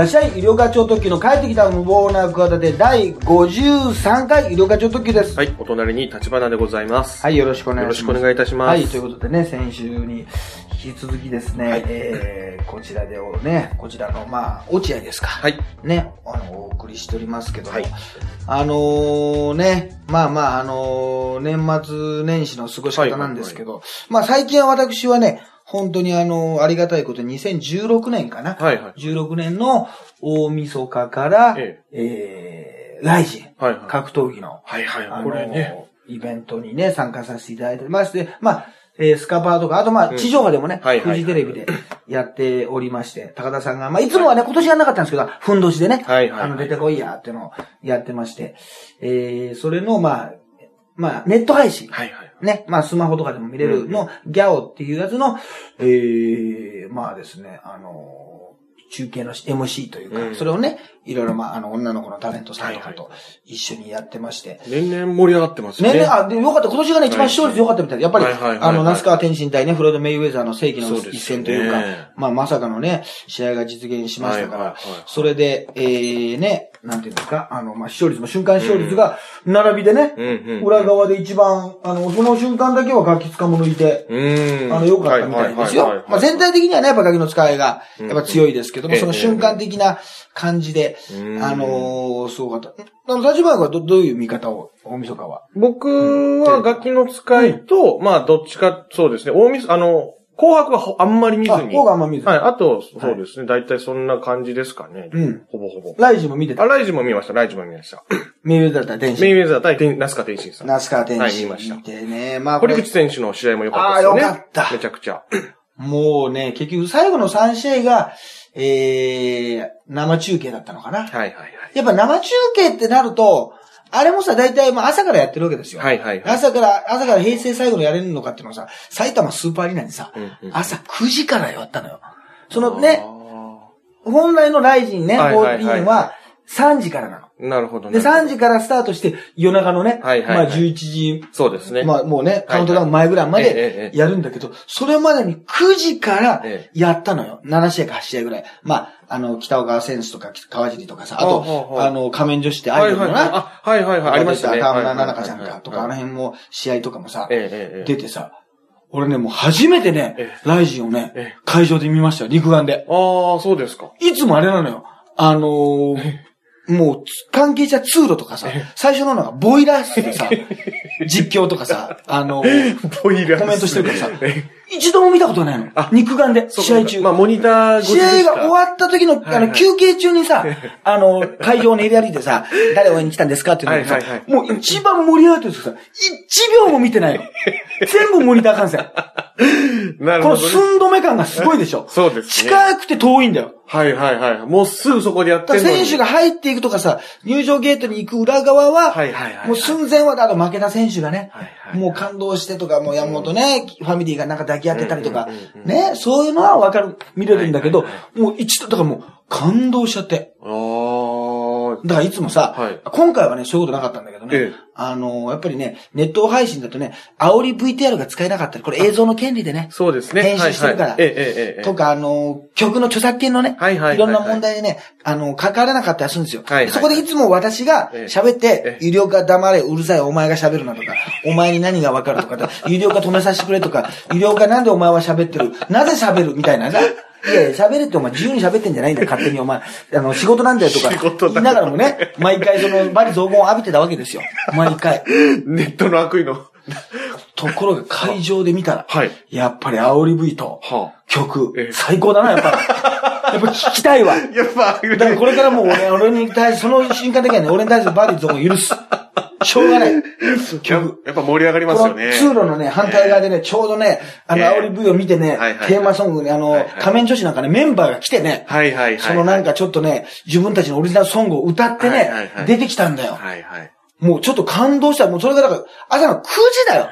らっしゃい、医療課長特急の帰ってきた無謀な企て第53回医療課長特急です。はい、お隣に立花でございます。はい、よろしくお願いします。よろしくお願いいたしますはい、ということでね、先週に引き続きですね、はいえー、こちらでをね、こちらの、まあ、落合ですか。はい。ね、あの、お送りしておりますけども、はいあのーね、まあまあ、あのー年末年始の過ごし方なんですけど、まあ最近は私はね、本当にあのーありがたいことに2016年かな？はいはい。16年の大晦日から、ええー、ライジン、はいはい。格闘技の、はいはい。あのこれね。イベントにね、参加させていただいてまして、まあ、えースカパーとか、あとまあ、うん地上波でもね、フジテレビでやっておりまして、高田さんが、まあ、いつもはね、今年やんなかったんですけど、ふんどしでね、はいはいはいあの、出てこいやっていうのをやってまして、えー、それの、まあ、まあ、ネット配信。はいはい。ね、まあ、スマホとかでも見れるの、ギャオっていうやつの、えー、まあですね、あの中継の MC というか、うん。それをね、いろいろ、まあ、あの、女の子のタレントさんとかはいと一緒にやってまして、年々盛り上がってますね。ねね、あ、で、よかった。今年がね、一番視聴率良かったみたいで、やっぱり、あの、那須川天心対ね、フロイド・メイウェザーの世紀の一戦というか、まあ、まさかのね、試合が実現しましたから、それで、えー、ね、なんていうんですか、あの、まあ、視聴率も瞬間視聴率が、並びでね。裏側で一番、あの、その瞬間だけはガキ使も抜いて。あの、良かったみたいですよ。まあ、全体的にはね、やっぱガキの使いが、やっぱ強いですけども、うんその瞬間的な感じで、うんあのー、すごかった。あの、立花はど、どういう見方を、大晦日は？僕はガキの使いと、まあ、どっちか、そうですね。大晦日、あの、紅白はほあんまり見ずあ、に。方があんま見ず。はい。あと、そうですね。大体そんな感じですかね。うん。ほぼほぼ。ライジも見てた。あ、ライジも見ました。ライジも見ました。メイウェザー対天心。メイウェザー対天ナスカ天心さん。ナスカ天はい心。見ました見てね。まあ、堀口、選手の試合も良かったですよね。あー良かっためちゃくちゃ。もうね、結局最後の3試合が、えー、生中継だったのかな。はいはいはい。やっぱ生中継ってなると、あれもさ、大体まあ朝からやってるわけですよ。はいはいはい。朝から、朝から平成最後のやれるのかっていうのはさ、埼玉スーパーアリーナにさ、うんうん朝9時からやったのよ。そのね、あ本来のライジンね、はいはいはい14は3時からなの。ーなるほどで、ね。3時からスタートして、夜中のね、はいはいはいまあ11時、そうですね。まあもうね、はいカウントダウン前ぐらいまでえやるんだけど、それまでに9時からえやったのよ。7試合か8試合ぐらい。まあ、あの、北岡選手とか川尻とかさ、あとあの、仮面女子ってアイドルのはいはいはい。な、あ、はいはいはい。ありましたね。田村奈々香ちゃんかとか、あの辺も試合とかもさ。出てさ、俺ね、もう初めてねえ、ライジンをねええ、会場で見ましたよ、肉眼で。ああ、そうですか。いつもあれなのよ。あのー、もう、関係者通路とかさ、最初ののがボイラー室でさ、実況とかさ、あのー、ボイラーコメントしてるからさえ一度も見たことないのあ。肉眼で、試合中。まあ、モニター試合が終わった時の、あの、休憩中にさ、あの、会場を練り歩いてさ、誰応援に来たんですかっていうのをさもう一番盛り上がってるんですさ、一秒も見てないの。全部モニター観戦。こ のなるほど、ね。寸止め感がすごいでしょ。そうですね。近くて遠いんだよ。はいはいはい。もうすぐそこでやってる。選手が入っていくとかさ、入場ゲートに行く裏側は、はいはいはい。もう寸前は、あと負けた選手がね、はいはいもう感動してとか、もう山本ね、ファミリーがなんか抱てたりとかね、そういうのはわかる、見れるんだけどもう一度、だからもう感動しちゃって。だからいつもさ、はい。今回はね、そういうことなかったんだけどね、ええ。あの、やっぱりね、ネット配信だとね、煽り VTR が使えなかったり、これ映像の権利でね、そうですね。編集してるから。はいはい。とか、あの、曲の著作権のね、はいはいはいはい。ろんな問題でね、あの、関わらなかったりするんですよ。はいはいはい。そこでいつも私がええ。喋ってえ、有料化黙れ、うるさい、お前が喋るなとか、お前に何がわかるとか、有料化止めさせてくれとか、有料化なんでお前は喋ってる、なぜ喋るみたいなさ。いやいや、喋れってお前自由に喋ってんじゃないんだよ、勝手にお前。あの、仕事なんだよとか仕事だ言いながらもね、毎回その、バリ雑言を浴びてたわけですよ。毎回。ネットの悪意の。ところが会場で見たら、はい。やっぱり煽り V とは曲ええ、最高だな、やっぱり。やっぱ聞きたいわ。あ。やっぱ、だからこれからもう俺、俺に対して、その瞬間的にはね、俺に対してバディズを許す。しょうがない。やっぱ盛り上がりますよね。通路のね、反対側でね、ちょうどね、あの、ええ煽り V を見てねテーマソングに、あの仮面女子なんかね、メンバーが来てね、はいはいはい。そのなんかちょっとね、自分たちのオリジナルソングを歌ってねは、い出てきたんだよ。はいはい。もうちょっと感動した。もうそれがだから、朝の9時だよ。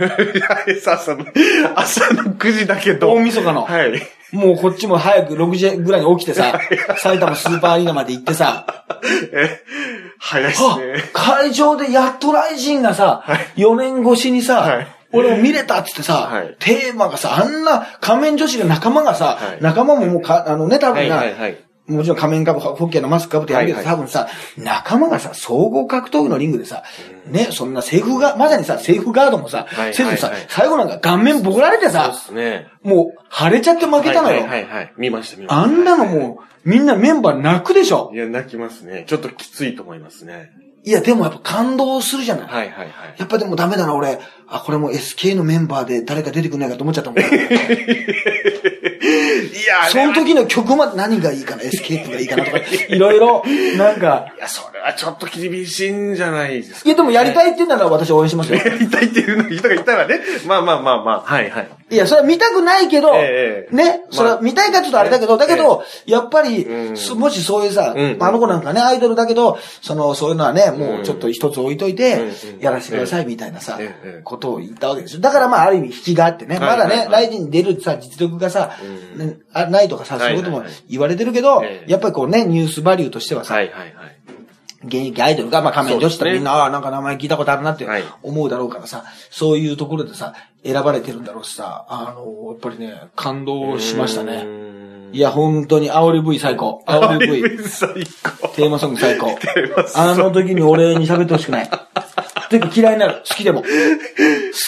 朝の、朝の9時だけど。大晦日の。はい。もうこっちも早く6時ぐらいに起きてさ、埼玉スーパーアリーナまで行ってさ、え、早いっすあね。会場でやっとライジンがさ、4年越しにさ、はい俺も見れたっつってさ、はいテーマがさ、あんな仮面女子の仲間がさ、はい仲間ももうか、あのね、多分な、はいはいはい。もちろん仮面かぶ、ホッケーのマスクかぶってやるけど、はいはい多分さ、仲間がさ、総合格闘技のリングでさ、ね、そんなセーフが、まさにさ、セーフガードもさ、はいせずさはいはい、最後なんか顔面ボコられてそうさで、すね。もう腫れちゃって負けたのよ。はいはいはいはい。見ました見ました。あんなのもう、みんなメンバー泣くでしょいや、泣きますね。ちょっときついと思いますね。いや、でもやっぱ感動するじゃない。はいはいはい。やっぱでもダメだな、俺。あ、これもう SK のメンバーで誰か出てくんないかと思っちゃったもん。いや、その時の曲まで何がいいかな、SK ってがいいかなとか、いろいろ、なんか、いや、それはちょっと厳しいんじゃないですか、いやでもやりたい。いって言うなら私応援しますよ。やりたいっていう人がいたらね。まあまあまあまあ。はいはい。いや、それは見たくないけど、ええね、それは見たいかちょっとあれだけど、だけど、やっぱり、うん。そもしそういうさ、うん。あの子なんかね、アイドルだけど、その、そういうのはね、もうちょっと一つ置いといてうん、やらせてくださいみたいなさええ、ことを言ったわけですよ。だからまあ、ある意味引きがあってね、まだね、ライジンに出るさ、実力がさ、うんねあないとかさ、そういうことも言われてるけどえ、えやっぱりこうね、ニュースバリューとしてはさ、はいはいはい。現役アイドルが、まあ仮面女子ってみんな、ああ、なんか名前聞いたことあるなってはい思うだろうからさ、そういうところでさ、選ばれてるんだろうしさ、あの、やっぱりね、感動しましたね。ねいや、本当に、煽り V 最高。煽り V。最高。テーマソング最高。あの時に俺に喋ってほしくない。ていうか嫌いになる。好きでも。好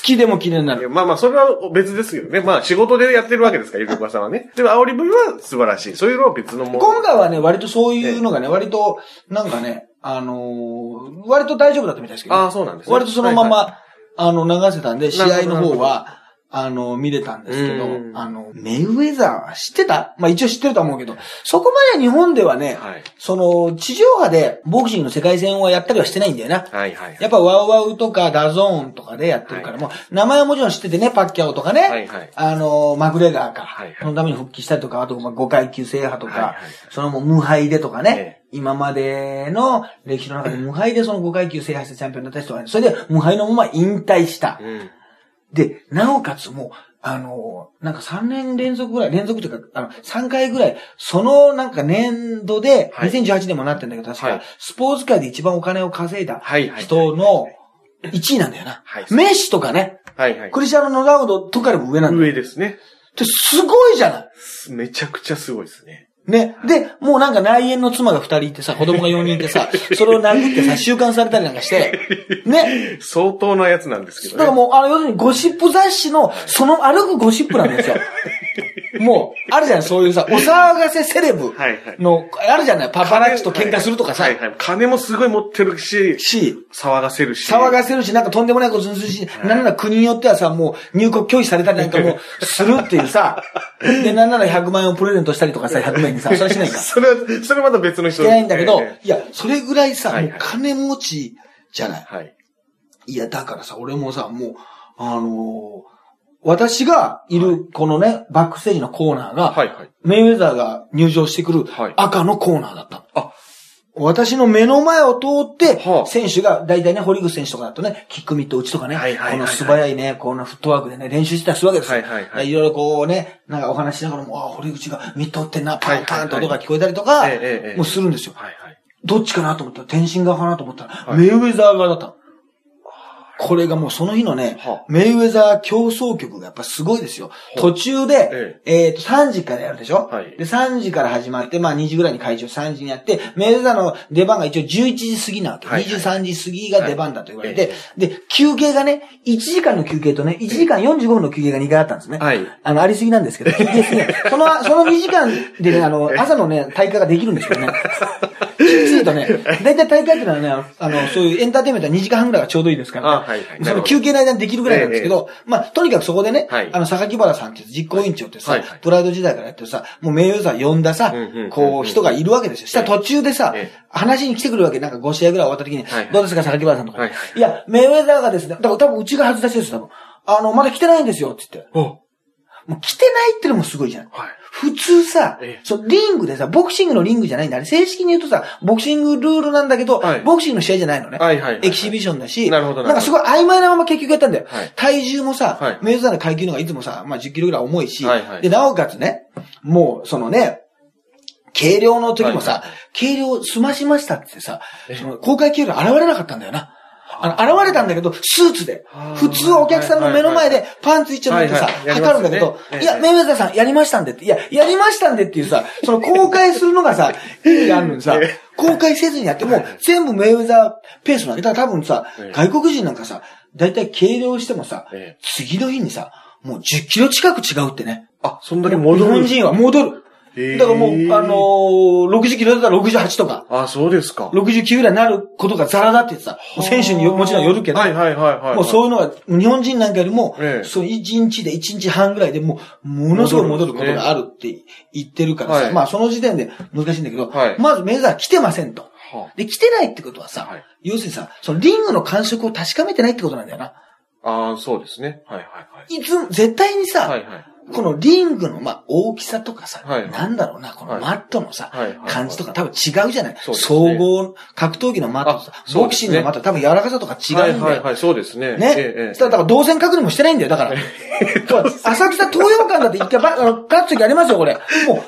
きでも嫌いになる。まあまあ、それは別ですよね。まあ、仕事でやってるわけですから、ゆるかさんはね。でも、煽り V は素晴らしい。そういうのは別のもの。今回はね、割とそういうのがね、割と、なんかね、あのー割と大丈夫だったみたいですけど、ああ、そうなんですね。割とそのまま、はいあの、流せたんで、試合の方は、あの、見れたんですけどうん、あの、メイウェザー知ってた？まあ一応知ってるとは思うけど、そこまで日本ではね、はい。その、地上波でボクシングの世界戦をやったりはしてないんだよな。はいはい。やっぱワウワウとかダゾーンとかでやってるから、はいもう名前はもちろん知っててね、パッキャオとかね、はいはい。あの、マグレガーか、はいはい。そのために復帰したりとか、あとまあ5階級制覇とか、はいはい。はいそのもう無敗でとかね、え今までの歴史の中で無敗でその5階級制覇したチャンピオンになった人がね、それで無敗のまま引退した。うん。で、なおかつもう、あの、なんか3年連続ぐらい、連続というか、あの、3回ぐらい、そのなんか年度で、はい2018年もなってんだけど、確か、はいスポーツ界で一番お金を稼いだ人の1位なんだよな。はいメッシとかね、はいはい。クリスチャーノ・ロナウドとかでも上なんだよ。上ですね。ってすごいじゃないめちゃくちゃすごいですね。ね。で、もうなんか内縁の妻が二人いてさ、子供が四人いてさ、それを殴ってさ、収監されたりなんかして、ね。相当なやつなんですけどね。だからもう、あの、要するにゴシップ雑誌の、その歩くゴシップなんですよ。もう、あるじゃん、そういうさ、お騒がせセレブはいはいの、あるじゃない、パパラッチと喧嘩するとかさは、いはい。金もすごい持ってるし、し、騒がせるし。騒がせるし、なんかとんでもないことするし、なんなら国によってはさ、もう入国拒否されたりなんかもう するっていうさ、で、なんなら100万円をプレゼントしたりとかさ、100万円にさ、それはしないか。それは、それまた別の人してないんだけどえ、いや、それぐらいさ、金持ちじゃない。えはい。いや、だからさ、俺もさ、もう、あのー私がいる、このね、バックステージのコーナーが、はいはい。メイウェザーが入場してくるはい赤のコーナーだったの。あ私の目の前を通っては、あ選手が、大体ね、堀口選手とかだとね、キックミット打ちとかね、この素早いね、このフットワークでね、練習してたりするわけですよ。はいはいはいいろいろこうね、なんかお話しながらも、あ、堀口がミット打ってんな、パンパンと音が聞こえたりとかもうするんですよ。はいはい。どっちかなと思ったら、天心側かなと思ったら、はいメイウェザー側だったの。これがもうその日のね、はあ。メイウェザー競争曲がやっぱすごいですよ。途中で、えっ、と、3時からやるでしょ、はい。で、3時から始まって、まあ2時ぐらいに会場、3時にやって、メイウェザーの出番が一応11時過ぎなわけ。はいはい。23時過ぎが出番だと言われて、はい。で、休憩がね、1時間の休憩とね、1時間45分の休憩が2回あったんですね。はい。あの、ありすぎなんですけど、休憩すぎない。その、その2時間でね、あの、朝のね、大会ができるんですけどね。きついとね、だいたい大会ってのはね、あの、そういうエンターテインメントは2時間半ぐらいがちょうどいいですから、ね。あはいはいその休憩の間にできるぐらいなんですけど、まあ、とにかくそこでね、はいあの、榊原さんって実行委員長ってさ、はいはいプライド時代からやってるさ、もう名誉座呼んださ、こう、人がいるわけですよ。したら途中でさ、ええ話に来てくるわけ、なんか5試合ぐらい終わった時に、はいはいどうですか、榊原さんとか。はいいや、メイウェザーがですね、だから多分うちが外出しですよ、多分。あの、まだ来てないんですよ、って言って。おもう来てないってのもすごいじゃん。はい。普通さええ、そう、リングでさ、ボクシングのリングじゃないんだ。あれ、正式に言うとさ、ボクシングルールなんだけど、はい。ボクシングの試合じゃないのね。はいはいはいエキシビションだし、なるほどなんかすごい曖昧なまま結局やったんだよ。はい。体重もさ、はい。メイウェザーの階級の方がいつもさ、まあ10キロぐらい重いし、はいはい。で、なおかつね、もう、そのね、軽量の時もさ、はいはい。軽量済ましましたってさえ、その公開計量現れなかったんだよな。あの、現れたんだけど、スーツでは。あ普通はお客さんの目の前でパンツ一丁持ってさ、測るんだけど、いや、メイウェザーさんやりましたんでって、いや、やりましたんでっていうさ、その公開するのがさ、意味があるのにさええ、公開せずにやって、もう全部メイウェザーペースなんで、だから多分さええ、外国人なんかさ、だいたい計量してもさええ、次の日にさ、もう10キロ近く違うってね。あ、そんだけ戻る。日本人は。戻る。だからもう、あのー、60キロだったら68とか、あ、そうですか。69ぐらいになることがザラだって言ってた。選手によもちろんよるけど、はいはいはいはい。もうそういうのが、日本人なんかよりも、ええそう1日で1日半ぐらいでもう、ものすごい戻ることがあるって言ってるからさ、はいまあその時点で難しいんだけど、はいまずメザー来てませんと。はで、来てないってことはさ、はい要するにさ、そのリングの感触を確かめてないってことなんだよな。ああ、そうですね。はいはいはい。いつも、絶対にさ、はいはい。このリングの、まあ、大きさとかさ、はいなんだろうな、このマットのさ、はいはいはい感じとか多分違うじゃない、総ね合、格闘技のマットとさボクシングのマット多分柔らかさとか違うんだよ。はいはいはい、そうですね。ね？ええだから動線確認もしてないんだよ、だから。浅草東洋館だって一回ば、あの、勝つ時ありますよ、これ。も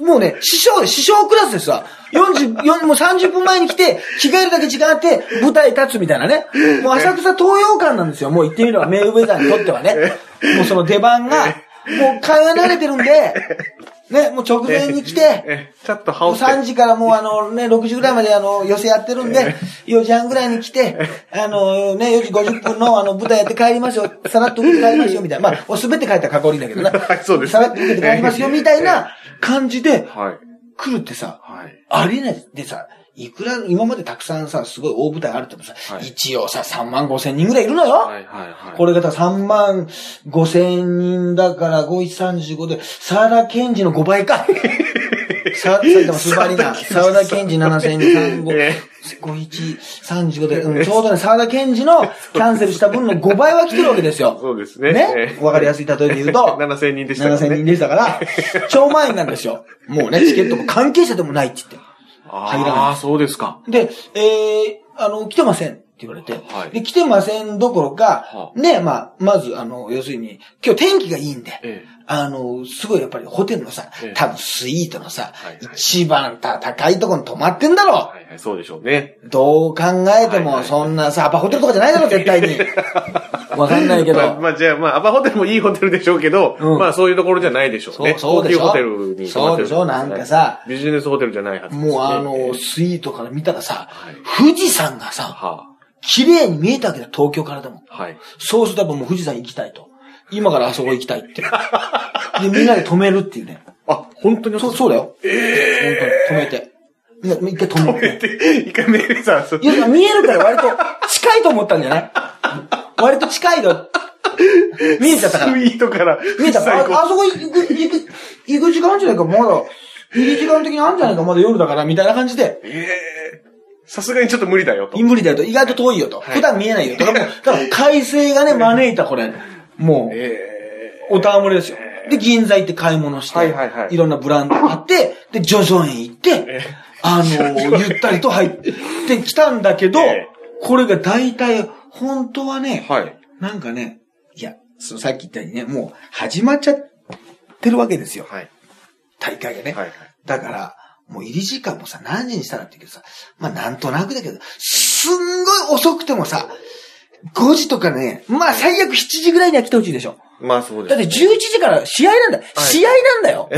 う、もうね、師匠、師匠クラスですわ。40、4もう30分前に来て、着替えるだけ時間あって、舞台立つみたいなね。もう浅草東洋館なんですよ。もう言ってみれば、メイウェザーにとってはね。もうその出番が、もう会話慣れてるんで、ね、もう直前に来て、ええ、ちょっと羽織って。3時からもうあのね、6時ぐらいまであの、寄せやってるんで、4時半ぐらいに来て、あのね、4時50分のあの、舞台やって帰りますよ、さらっと受けて帰りますよ、みたいな。まあ、もう滑って帰ったらかっこ悪いんだけどな。はいそうですさらっと受けて帰りますよ、みたいな感じではい。来るってさ、はい。ありえない。でさ、いくら、今までたくさんさ、すごい大舞台あるってもさ、はい一応さ、3万5千人ぐらいいるのよ。はいはいはい。これが3万5千人だから、5135で、沢田健二の5倍か。さ、埼玉スーパーアリーナ、沢田健二7035、え5135で、うん、ちょうどね、沢田健二のキャンセルした分の5倍は来てるわけですよ。そうですね。ね？ええわかりやすい例えで言うと、7000人でしたからね。7000人でしたから、超満員なんですよ。もうね、チケットも関係者でもないって言って。入らないああ、そうですか。で、えー、あの、来てませんって言われて。はいで、来てませんどころか、はね、まあ、まず、あの、要するに、今日天気がいいんで、ええあの、すごいやっぱりホテルのさええ、多分スイートのさ、一番高いところに泊まってんだろはいはい、そうでしょうね。どう考えても、そんなさ、アパホテルとかじゃないだろ、絶対に。わかんないけど。まあ、まあ、じゃあ、まあ、アパホテルもいいホテルでしょうけど、うんまあ、そういうところじゃないでしょうね。そうそうでしょ？高級ホテルに泊まってるそうでしょ？なんかさビジネスホテルじゃないはずね。もうあえの、えスイートから見たらさはい、富士山がさ、は綺麗に見えたわけだ、東京からでも。あ、はい。そうするとやっぱもう富士山行きたいと。今からあそこ行きたいって。で、みんなで止めるっていうね。あ、本当に？そう、そうだよ。ええ本当に止めて。みんな、一回止めて。で、一回メールさ、そういや、見えるから割と近いと思ったんじゃない？割と近いの。見えちゃったから。スイートから、見えたあ、あそこ行く、行く、行く時間じゃないか、まだ。入り時間的にあるんじゃないか、まだ夜だから、みたいな感じで。ええさすがにちょっと無理だよと。無理だよと。意外と遠いよと。はい普段見えないよと。だからもう、だから快晴がね、招いたこれ。もう。えおたわむれですよ。で、銀座行って買い物して、はいはいはいろんなブランド買って、で、ジョジョ園行って、えあの、ゆったりと入って きたんだけど、えこれが大体、本当はね、はい。なんかね、いや、そのさっき言ったようにね、もう始まっちゃってるわけですよ。はい。大会がね。はいはい。だから、もう入り時間もさ、何時にしたらって言うけどさ、まあなんとなくだけど、すんごい遅くてもさ、5時とかね、まあ最悪7時ぐらいには来てほしいでしょ。まあそうです、だって11時から試合なんだ。試合なんだよ。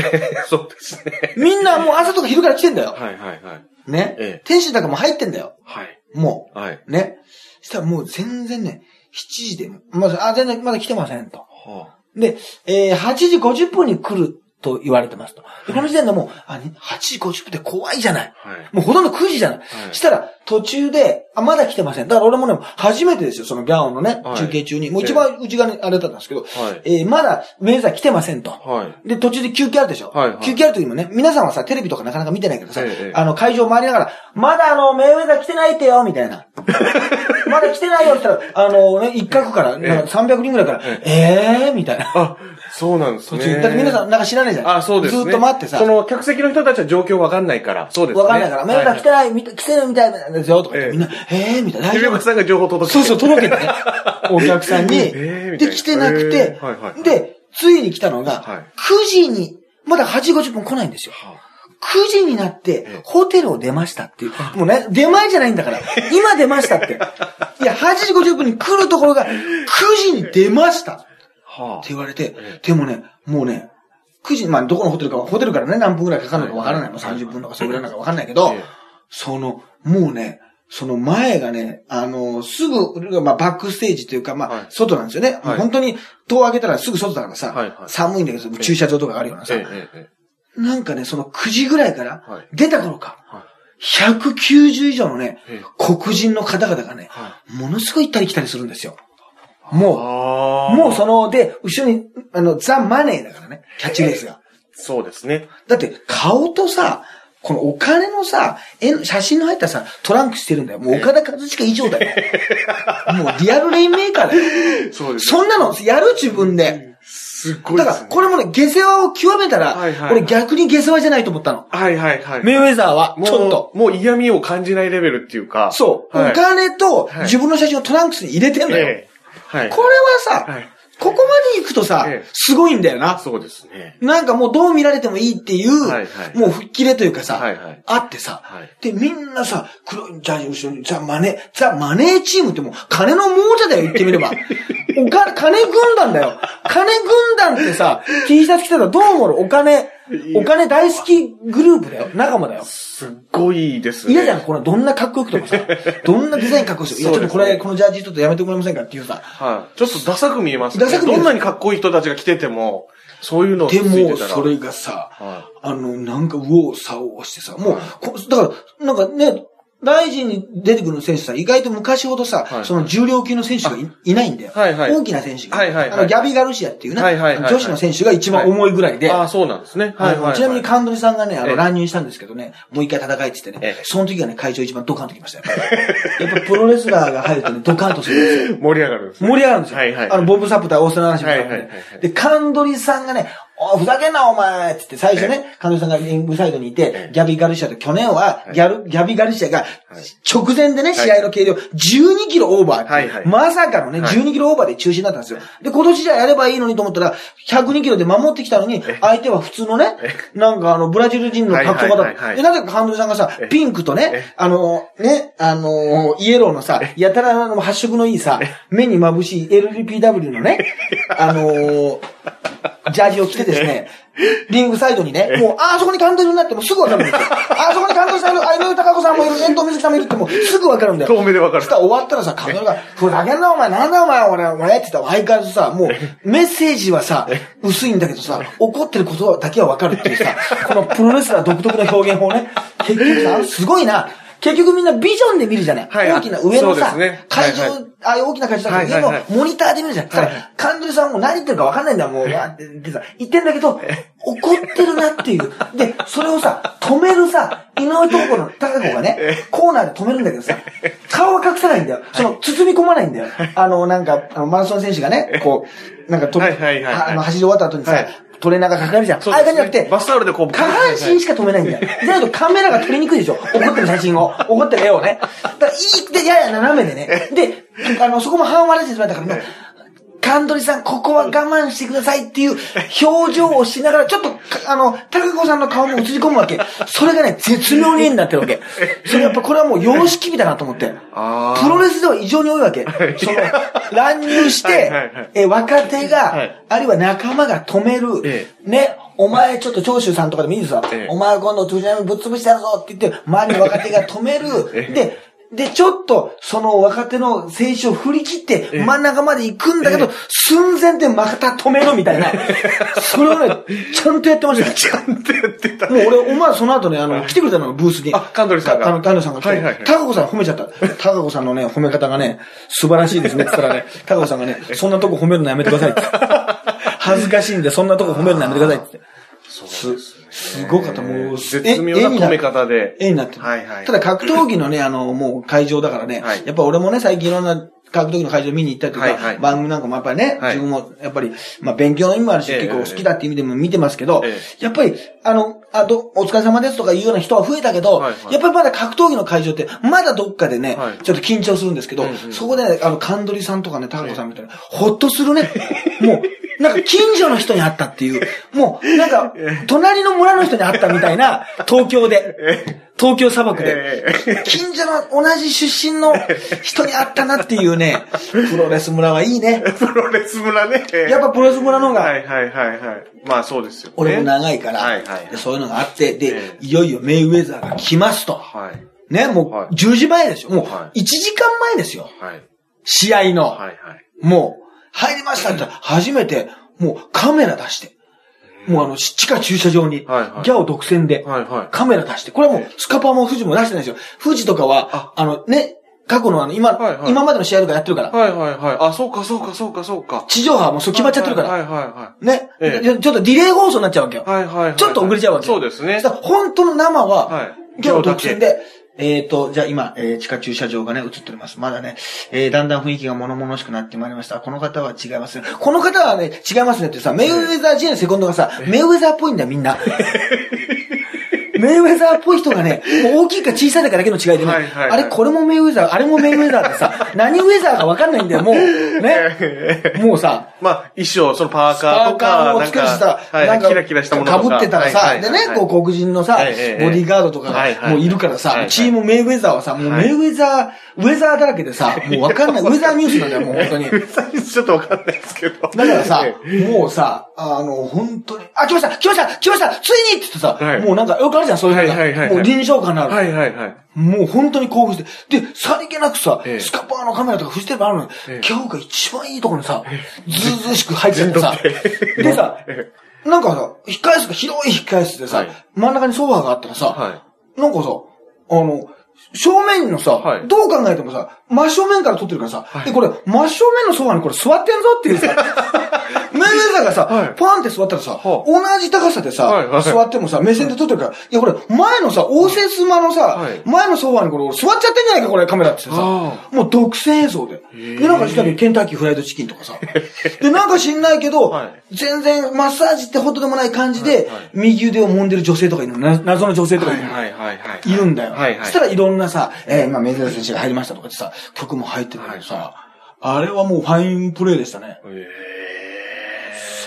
そうですね。みんなもう朝とか昼から来てんだよ。はいはいはい。ね。ええ天使なんかもう入ってんだよ。はい。もはい。う。ね。したらもう全然ね、7時で、まず、あ、全然まだ来てませんと。はで、えー、8時50分に来ると言われてますと。でこの時点でもう、あ、ね8時50分って怖いじゃない。あ、はい。もうほとんど9時じゃない。いしたら、途中で、あ、まだ来てません。だから俺もね、初めてですよ、そのギャオンのね、はい中継中に。もう一番内側にあれだったんですけど、はいえーまだ、メーザー来てませんと。はい。で、途中で休憩あるでしょ、はいはい休憩ある時もね、皆さんはさ、テレビとかなかなか見てないけどさ、ええあの、会場回りながら、まだあの、メイウェザー来てないってよ、みたいな。まだ来てないよって言ったら、あのね、一角から、なんか300人ぐらいから、えええー、みたいな。あ、そうなんですね。途中、だって皆さんなんか知らないじゃん。あ、そうですね。ずっと待ってさそ、の、客席の人たちは状況わかんないから、そうですね。わかんないから、メイウェザー来てい。ない、来てるみたいなんですよ、とか言って、ええみんな、ええー、みたいな。大手丈さんが情報届けてそうそう、届けてね。お客さんに。ええみたいで、な来てなくてええはいはい、で、ついに来たのがはい、9時に、まだ8時50分来ないんですよ。は時になって、ホテルを出ましたっていう。もうね、出前じゃないんだから。今出ましたって。いや、8時50分に来るところが、9時に出ましたっては言われて、でもね、もうね、9時、まあ、どこのホテルか、ホテルからね、何分くらいかかるのかわからない。もう30分とかそれぐらいなのかわかんないけどええ、その、もうね、その前がね、あの、すぐ、まあ、バックステージというか、まあ、はい。外なんですよね。はい。本当に、戸を開けたらすぐ外だからさ、はいはい。寒いんだけど、駐車場とかあるようなさ、なんかね、その9時ぐらいからはい、出た頃か、は190以上のねええ、黒人の方々がね、はものすごい行ったり来たりするんですよ。もあう、もうその、で、後ろに、あの、ザ・マネーだからね、キャッチレースが。そうですね。だって、顔とさ、このお金のさ、絵の写真の入ったさ、トランクしてるんだよ。もう岡田和親以上だよ。もうリアルレインメーカーだよ。そうです。そんなのやる自分で。すごいだから。これもね、下世話を極めたら、はいはい俺逆に下世話じゃないと思ったの。はいはいはい。メイウェザーは、ちょっと。もう嫌味を感じないレベルっていうか。そう。はいお金とはい自分の写真をトランクスに入れてんだよ。ええはい。これはさ、はいここまで行くとさ、ええすごいんだよな。そうですね。なんかもうどう見られてもいいっていう、はいはいもう吹っ切れというかさ、はいはいあってさ、はいで、みんなさ、黒いジャージ後ろに、ザ・マネー、ザ・マネーチームってもう金の亡者だよ、言ってみれば。おか、金軍団だよ。金軍団ってさ、T シャツ着てたらどう思う？のお金、お金大好きグループだよ。仲間だよ。すっごいですね。嫌じゃん、これどんなかっこよくとかさ、どんなデザインかっこよくして、いや、ちょっとこれ、このジャージちょっとやめてもらえませんかっていうさ、はい。ちょっとダサく見えますね。ダサく見えるどんなにかっこいい人たちが来てても、そういうのをつで。も、それがさ、はあの、なんか、右往左往してさ、もう、こだから、なんかね、大臣に出てくる選手さ、意外と昔ほどさ、はいその重量級の選手がいいないんだよ。はいはい大きな選手が。はいはいはいあの、ギャビー・ガルシアっていうね、はいはいはいはい女子の選手が一番重いぐらいで、ああ、そうなんですね。はいはい、はい。ちなみにカンドリさんがね、あの、ええ乱入したんですけどね、もう一回戦いって言ってねええ、その時がね、会場一番ドカンときましたよ。やっぱプロレスラーが入るとね、ドカンとするんですよ。盛り上がるんですね。盛り上がるんですよ。はいはいあの、ボブ・サップ対オーストラリアの話もはいはいはいはいで、カンドリさんがね、おふざけんなお前ってって最初ね、カンドリさんがリングサイドにいて、ギャビー・ガルシアと去年は、ギャル、ギャビー・ガルシアが、直前でね、試合の計量12キロオーバー。まさかのね、はい。12キロオーバーで中止になったんですよ。で、今年じゃやればいいのにと思ったら、102キロで守ってきたのに、相手は普通のね、なんかあの、ブラジル人の格闘家だった。で、なぜかカンドリさんがさ、ピンクとね、あの、ね、あの、イエローのさ、やたらあの発色のいいさ、目に眩しい LPW のね、あの、ジャージを着てですね、リングサイドにね、もう、ああ、そこに感動になってもうすぐわかるんですよ。ああ、そこに感動さんいる、あ井上貴子さんもいる、遠藤瑞希さんもいるってもうすぐわかるんだよ。遠目でわかるそしたら終わったらさ、カメラが、ふざけんなお前、なんだお前、俺、俺って言ったら相変わらずさ、もう、メッセージはさ、薄いんだけどさ、怒ってることだけはわかるっていうさ、このプロレスラー独特の表現法ね。結局さ、すごいな。結局みんなビジョンで見るじゃない。はい大きな上のさ、ね会場、はいはいあ大きな会場だから上のモニターで見るじゃん。はいさカンドリさんも何言ってるか分かんないんだよ、もう。わーって言ってさ、言ってんだけど、怒ってるなっていう。で、それをさ、止めるさ、井上東子の高子がね、コーナーで止めるんだけどさ、顔は隠さないんだよ。その、包み込まないんだよ。あの、なんか、あのマラソン選手がね、こう、なんかと、はいはいはいはいあの、走り終わった後にさはい、トレーナーがかかるじゃん。そうああいう感じじゃなくて、バスタオルでこう、下半身しか止めないんだよ。じゃないとカメラが撮りにくいでしょ。怒ってる写真を。怒ってる絵をね。だから、いいって、やや斜めでね。で、あの、そこも半笑いでしまったからね。カンドリさん、ここは我慢してくださいっていう表情をしながら、ちょっと、かあの、高子さんの顔も映り込むわけ。それがね、絶妙に絵になってるわけ。それやっぱこれはもう様式美だなと思って。プロレスでは異常に多いわけ。その、乱入しはいてえ、若手が、はいあるいは仲間が止める、えね、お前ちょっと長州さんとかでもいいですよ。ええお前今度藤波ぶっ潰してやるぞって言って、周りの若手が止める。ええで、で、ちょっと、その若手の選手を振り切って、え真ん中まで行くんだけど、寸前でまた止めるみたいな。それをね、ちゃんとやってましたよ。ちゃんとやってた。もう俺、お前その後ね、あの、来てくれたの、ブースに。あカンドリさんがあの、カンドリさんが来て、はいはいはい高子さん褒めちゃった。高子さんのね、褒め方がね、素晴らしいですね。って言ったらね、高子さんがね、そんなとこ褒めるのやめてくださいって。恥ずかしいんで、そんなとこ褒めるのやめてくださいって。す、すごかった。もう、絶妙な止め方で。絵になってる。はいはい。ただ格闘技のね、あの、もう会場だからね、はいやっぱ俺もね、最近いろんな格闘技の会場見に行ったりとか、はいはい。番組なんかもやっぱりね、はい。自分もやっぱり、まあ勉強の意味もあるし、ええ結構好きだっていう意味でも見てますけど、えやっぱり、あの、あど、お疲れ様ですとかいうような人は増えたけど、はいはい。やっぱりまだ格闘技の会場って、まだどっかでね、はい。ちょっと緊張するんですけど、うんうん。そこで、ね、あの、カンドリさんとかね、高子さんみたいな、ほっとするね、もう、なんか近所の人に会ったっていう、もう、なんか、隣の村の人に会ったみたいな、東京で。東京砂漠で。え近所の同じ出身の人に会ったなっていうね、プロレス村はいいね。え プロレス村ね。やっぱプロレス村の方が、はいはいはいはい。まあそうですよ、ね。俺も長いから、はいはいでそういうのがあって、で、えいよいよメイウェザーが来ますと。はい。ね、もはう10時前ですよ。もうはい1時間前ですよ。はい。試合の。はいはい。もう、入りましたって初めて、もうカメラ出して。もうあの、地下駐車場に、ギャオ独占で、はいはい。カメラ出して。これはもう、スカパーも富士も出してないですよ。富士とかは、あのね、過去のあの、今、はいはい今までの試合とかやってるから、はいはいはい。あ、そうかそうかそうかそうか。地上波はもうそう決まっちゃってるから、はいはいはね、ええでちょっとディレイ放送になっちゃうわけよ。い。はいはいはい。ちょっと遅れちゃうわけそうですね。本当の生は、はい。今日だ占で、えっ、と、じゃあ今、えー地下駐車場がね、映っております。まだね、えーだんだん雰囲気が物々しくなってまいりました。この方は違いますね。この方はね、違いますねってさ、メイウェザー J のセコンドがさ、メイウェザーっぽいんだよ、みんな。メイウェザーっぽい人がね、大きいか小さいかだけの違いでね、はいはいはいあれ、これもメイウェザー、あれもメイウェザーってさ、何ウェザーかわかんないんだよ、もう。ね。もうさ、まあ、衣装、そのパーカーとか、パーカーをつけてさ、はいはい、キラキラしたものとか。被ってたらさ、はいはいはいでね、こう黒人のさ、ボはいディーガードとかがもういるからさ、はいはいチームメイウェザーはさ、もうはいメイウェザー、ウェザーだらけでさ、もうわかんない、ウェザーニュースなんだよ、もう本当に。だちょっとわかんないですけど。からさえ、もうさ、あの、本当に、あ、来ました来ました来ましたついにって言ってさ、はいもうなんか、よくあるじゃん、そういうのが。はいはいはいはい。もう臨場感のある。はいはいはい。もう本当に興奮して。で、さりげなくさ、ええ。スカパーのカメラとかフジテレビあるのに、ええ。ギャオが一番いいところにさ、ずうずうしく入っちゃってさ、えでさ、えなんかさ、控え室が広い控え室でさ、はい。真ん中にソファーがあったらさ、はなんかさ、あの、正面のさ、はい。どう考えてもさ、真正面から撮ってるからさ、はい。で、これ、真正面のソファーにこれ座ってんぞっていうさ、メイウェザーがさ、はい。パンって座ったらさ、は同じ高さでさ、はいはい。座ってもさ、目線で撮ってるから、いや、これ、前のさ、応接間のさ、はい。前のソファーにこれ、俺座っちゃってんじゃないか、これ、カメラってさ、あ。もう独占映像で。で、なんか下にケンタッキーフライドチキンとかさ、で、なんか知んないけど、はい。全然マッサージってほどでもない感じで、右腕を揉んでる女性とかいるの、な謎の女性とかいるの。んだよ。はいはいそしたらいろんなさ、えー、今、メゼル選手が入りましたとかってさ、曲も入ってるけどさ、あれはもうファインプレーでしたね。え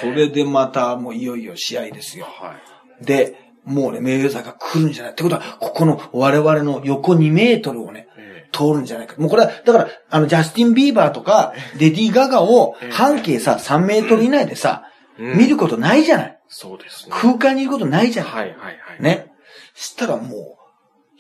それでまたもういよいよ試合ですよ。ーはい。で、もうね、メイウェザーが来るんじゃないってことは、ここの我々の横2メートルをね、え通るんじゃないか。もうこれは、だから、あの、ジャスティン・ビーバーとか、レディー・ガガを半径さ、3メートル以内でさ、うん見ることないじゃない。そうですね。空間にいることないじゃない。はいはいはい。。ね。したらもう、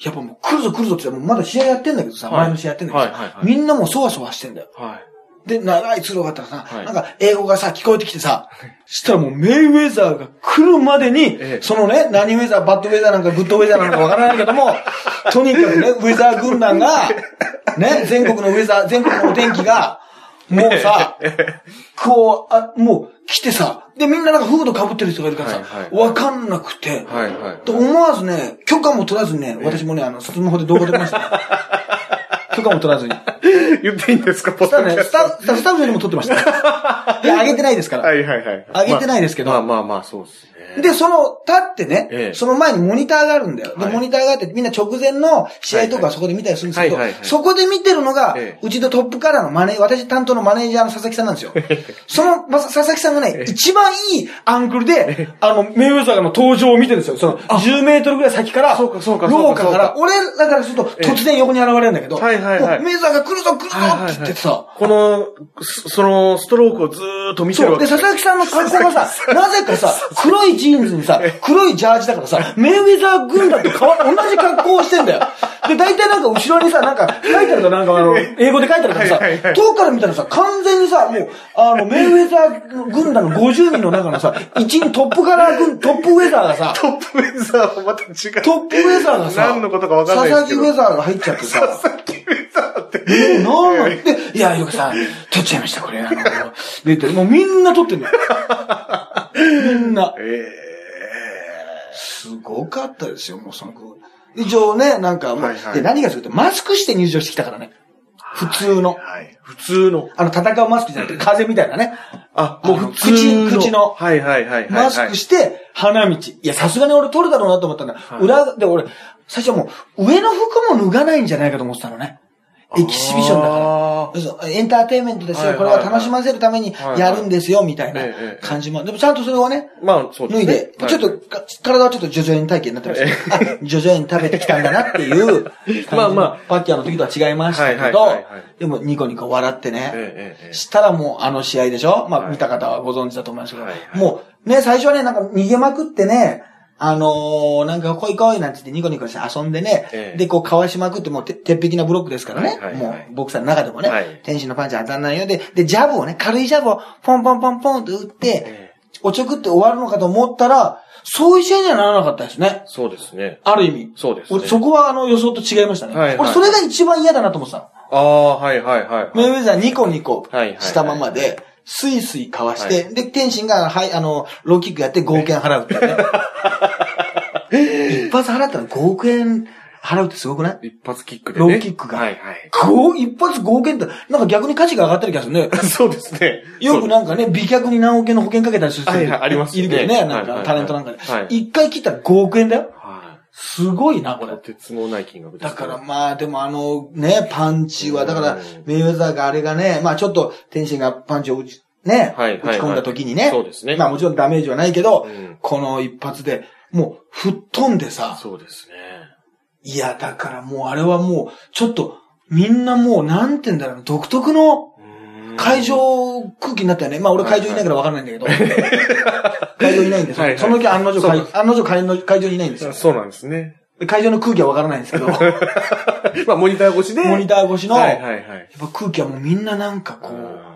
やっぱもう来るぞ来るぞって言ってもうまだ試合やってんだけどさ、はい。前の試合やってんだけどさ、はいはいはい。みんなもうそわそわしてんだよ。はい。で、長い通路があったらさ、はい。なんか英語がさ、聞こえてきてさ、したらもうメイウェザーが来るまでに、ええ。そのね、何ウェザー、バッドウェザーなんかグッドウェザーなのかわからないけども、とにかくね、ウェザー軍団が、ね、全国のウェザー、全国のお天気が、もうさ、こう、あ、もう来てさ、で、みんななんかフード被ってる人がいるからさ、はいわ、かんなくて、はいはい。で思わずね、許可も取らずにね、私もね、あの、スマホで動画撮りました、ね。許可も取らずに。言っていいんですか？ポそしたらね、スタッフ、スタッフよりも撮ってました。いや、あげてないですから。はいはいはい。あげてないですけど。まあまあまあ、そうですね。で、その、立ってね、ええ。その前にモニターがあるんだよ。で、はい。モニターがあって、みんな直前の試合とかそこで見たりするんですけどそこで見てるのがええ、うちのトップカラーのマネー、私担当のマネージャーの佐々木さんなんですよ。その、ま佐々木さんがね、一番いいアングルで、あの、メイウェザーの登場を見てるんですよ。その、10メートルぐらい先から、そうかそうかそうか廊下から、俺だからすると突然横に現れるんだけど、はいはいはメイウェザーが来るぞ来るぞって言ってさ、この、そその、ストロークをずーっと見てそう。で、るわけ佐々木さんの格好がさ、なぜかさ、黒いジーンズにさ、黒いジャージだからさ、メイウェザー軍団と変わ同じ格好をしてんだよ。で、大体なんか後ろにさ、なんか書いてあるとなんかあの、英語で書いてあるからさ遠くから見たらさ、完全にさ、もう、あの、メイウェザー軍団の50人の中のさ、一員トップカラー軍、トップウェザーがさ、トップウェザーはまた違う。トップウェザーがさ、何のことかわかんない。佐々木ウェザーが入っちゃってさ、佐々木ウェザーって。えー、なんなんで、いや、よくさん、撮っちゃいました、これ。あの、で言って、もうみんな撮ってんだよ。みんな。えすごかったですよ、もうその子。一応ね、なんかもう、はいはいで、何がするって、マスクして入場してきたからね。普通の。はい。普通の。あの、戦うマスクじゃなくて、風邪みたいなね。あ、もう普通の口口のはいはいはいはい。マスクして、花道。いや、さすがに俺撮るだろうなと思ったんだ。い裏で俺、最初はもう、上の服も脱がないんじゃないかと思ってたのね。エキシビションだから。エンターテインメントですよ。はいこれは楽しませるためにはいやるんですよ、みたいなええ感じも。でもちゃんとそれをね、まあ。脱いで、はい。ちょっと、か体はちょっと叙々苑体型になってます。けど、あ、叙々苑食べてきたんだなっていう まあまあ。パッキャーの時とは違いましたけど。でもニコニコ笑ってね、したらもうあの試合でしょ？まあはい。見た方はご存知だと思いますけど、もうね、最初はね、なんか逃げまくってね、あのー、なんか来い来いなんて言ってニコニコして遊んでね、ええで、こうかわしまくってもうて鉄壁なブロックですからね、はいはいはいもうボクサーの中でもね、はい天使のパンチ当たんないようで、で、ジャブをね、軽いジャブをポンポンポンポンと打って、えおちょくって終わるのかと思ったら、そういう試合にはならなかったですね。そうですね。ある意味。そうですね。俺、そこはあの予想と違いましたね。はいはい俺、それが一番嫌だなと思ってたの。ああ、はいはいはい。メイウェザーニコニコはいはいはいしたままで、スイスイかわして、で、天心が、はい、あの、ローキックやって5億円払うってね。一発払ったら5億円払うってすごくない？一発キックでね。ローキックがはいはい。こう一発5億円って、なんか逆に価値が上がってる気がするね。そうですね。よくなんかね、美脚に何億円の保険かけたりする人はいはいありますいねるけどね、なんかタレントなんかではい。一回切ったら5億円だよ。はすごいな、こい。れと。てつもない金額ですね。だからまあ、でもあのね、パンチは、だからうん、メイウェザーがあれがね、まあちょっと天心がパンチを打ち、ね、はいはいはい打ち込んだ時にね、そうですねまあもちろんダメージはないけど、うんこの一発で、もう吹っ飛んでさ、そうですね。いや、だからもうあれはもう、ちょっと、みんなもう、なんて言うんだろう、独特の会場空気になったよね。まあ俺会場いないから分かんないんだけど。会場いないんですよ。はいはいその時案の定案の定会場にいないんですよ。そうなんですね。会場の空気は分からないんですけど、まあ、モニター越しで。モニター越しの、はいやはいはい。っぱ空気はもうみんななんかこうん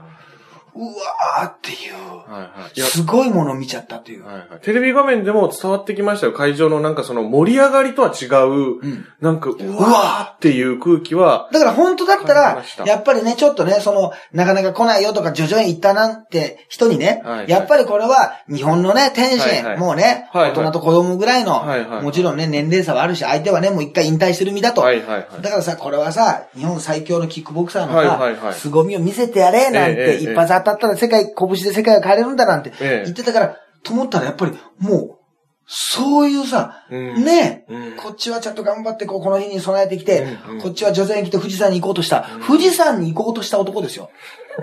う、うわーっていう、はいはい。すごいものを見ちゃったっていう。はいはい。テレビ画面でも伝わってきましたよ。会場のなんかその盛り上がりとは違う、んなんか、うわーっていう空気は、だから本当だったらやっぱりね、ちょっとね、その、なかなか来ないよとか、徐々に行ったなんて人にね、はいはいやっぱりこれは、日本のね、天心、はいはいもうね、はいはい大人と子供ぐらいの、はいはいもちろんね、年齢差はあるし、相手はね、もう一回引退してる身だと。はいはいはい。だからさ、これはさ、日本最強のキックボクサーのさ、はいはいはい凄みを見せてやれ、なんて、一発当たったら世界、拳で世界を変えれるんだなんてええ。言ってたから、と思ったらやっぱり、もう、そういうさ、うん。ね、うん。こっちはちゃんと頑張ってこう、この日に備えてきて、うんうん。こっちは女性に来て富士山に行こうとした、富士山に行こうとした男ですよ。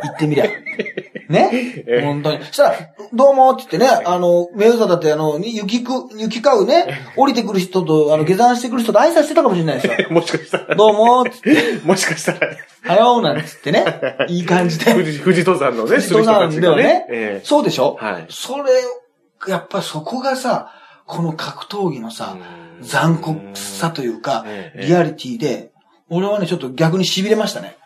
言ってみりゃ。ね？ええ。本当に。そしたら、どうもって言ってね、あの、メウザだってあの、雪く、雪かうね、降りてくる人と、あの、下山してくる人と挨拶してたかもしれないですよ。もしかしたら、どうもって もしかしたら、はようなんつってね、いい感じで。富士、富士登山のね、する人なん人たちがだよね。ええ。そうでしょ？はい。それ、やっぱそこがさ、この格闘技のさ、うん。残酷さというかえ、え。リアリティで、俺はね、ちょっと逆に痺れましたね。